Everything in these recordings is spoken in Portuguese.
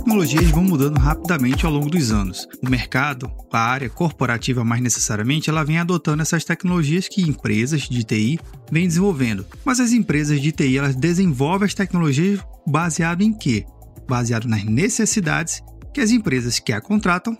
Tecnologias vão mudando rapidamente ao longo dos anos. O mercado, a área corporativa mais necessariamente, ela vem adotando essas tecnologias que empresas de TI vêm desenvolvendo. Mas as empresas de TI, elas desenvolvem as tecnologias baseado em quê? Baseado nas necessidades que as empresas que a contratam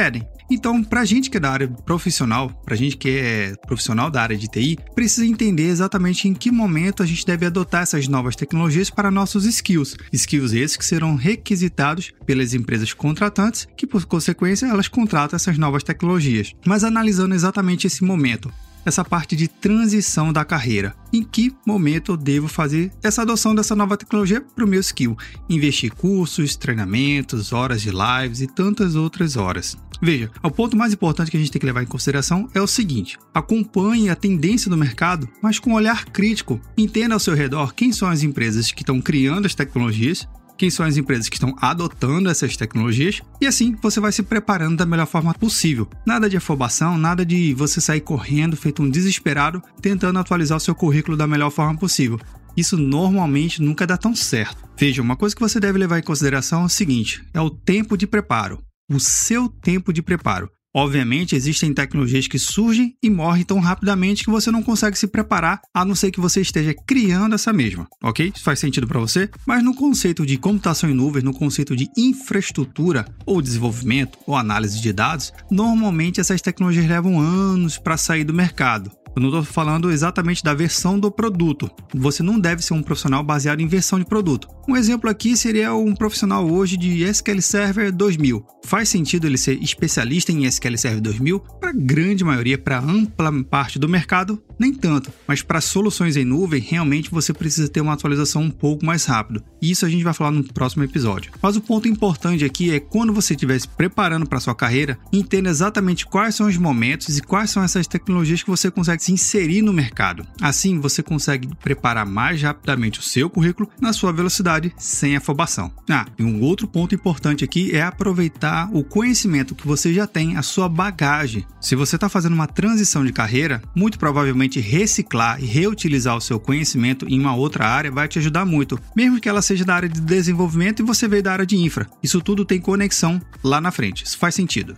pedem. Então, para a gente que é da área profissional, para a gente que é profissional da área de TI, precisa entender exatamente em que momento a gente deve adotar essas novas tecnologias para nossos skills. Skills esses que serão requisitados pelas empresas contratantes, que por consequência elas contratam essas novas tecnologias. Mas analisando exatamente esse momento, essa parte de transição da carreira. Em que momento eu devo fazer essa adoção dessa nova tecnologia para o meu skill? Investir cursos, treinamentos, horas de lives e tantas outras horas. Veja, o ponto mais importante que a gente tem que levar em consideração é o seguinte: acompanhe a tendência do mercado, mas com um olhar crítico. Entenda ao seu redor quem são as empresas que estão criando as tecnologias quem são as empresas que estão adotando essas tecnologias e assim você vai se preparando da melhor forma possível. Nada de afobação, nada de você sair correndo feito um desesperado tentando atualizar o seu currículo da melhor forma possível. Isso normalmente nunca dá tão certo. Veja, uma coisa que você deve levar em consideração é o seguinte: é o tempo de preparo. O seu tempo de preparo. Obviamente, existem tecnologias que surgem e morrem tão rapidamente que você não consegue se preparar, a não ser que você esteja criando essa mesma, ok? Isso faz sentido para você? Mas no conceito de computação em nuvens, no conceito de infraestrutura, ou desenvolvimento, ou análise de dados, normalmente essas tecnologias levam anos para sair do mercado. Eu não estou falando exatamente da versão do produto. Você não deve ser um profissional baseado em versão de produto. Um exemplo aqui seria um profissional hoje de SQL Server 2000. Faz sentido ele ser especialista em SQL Server 2000? Para a grande maioria, para ampla parte do mercado, nem tanto. Mas para soluções em nuvem, realmente você precisa ter uma atualização um pouco mais rápido. E isso a gente vai falar no próximo episódio. Mas o ponto importante aqui é quando você estiver se preparando para sua carreira, entenda exatamente quais são os momentos e quais são essas tecnologias que você consegue se inserir no mercado. Assim, você consegue preparar mais rapidamente o seu currículo na sua velocidade, sem afobação. Ah, e um outro ponto importante aqui é aproveitar o conhecimento que você já tem, a sua bagagem. Se você está fazendo uma transição de carreira, muito provavelmente reciclar e reutilizar o seu conhecimento em uma outra área vai te ajudar muito, mesmo que ela seja da área de desenvolvimento e você veio da área de infra. Isso tudo tem conexão lá na frente. Isso faz sentido.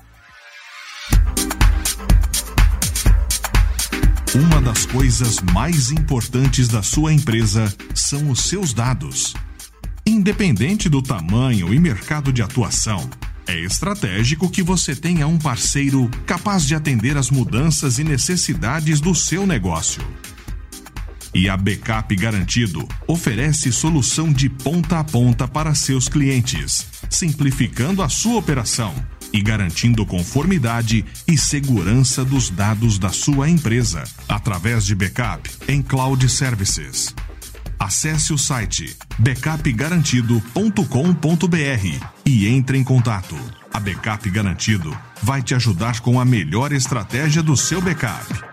Uma das coisas mais importantes da sua empresa são os seus dados. Independente do tamanho e mercado de atuação, é estratégico que você tenha um parceiro capaz de atender às mudanças e necessidades do seu negócio. E a Backup Garantido oferece solução de ponta a ponta para seus clientes, simplificando a sua operação e garantindo conformidade e segurança dos dados da sua empresa através de backup em cloud services. Acesse o site backupgarantido.com.br e entre em contato. A Backup Garantido vai te ajudar com a melhor estratégia do seu backup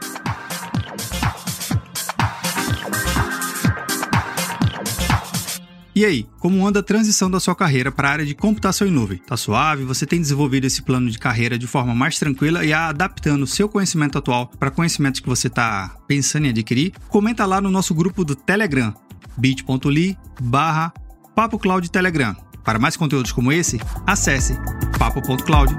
E aí, como anda a transição da sua carreira para a área de computação em nuvem? Tá suave? Você tem desenvolvido esse plano de carreira de forma mais tranquila e adaptando o seu conhecimento atual para conhecimentos que você está pensando em adquirir? Comenta lá no nosso grupo do Telegram, bit.ly barra Papo Telegram. Para mais conteúdos como esse, acesse papo.cloud.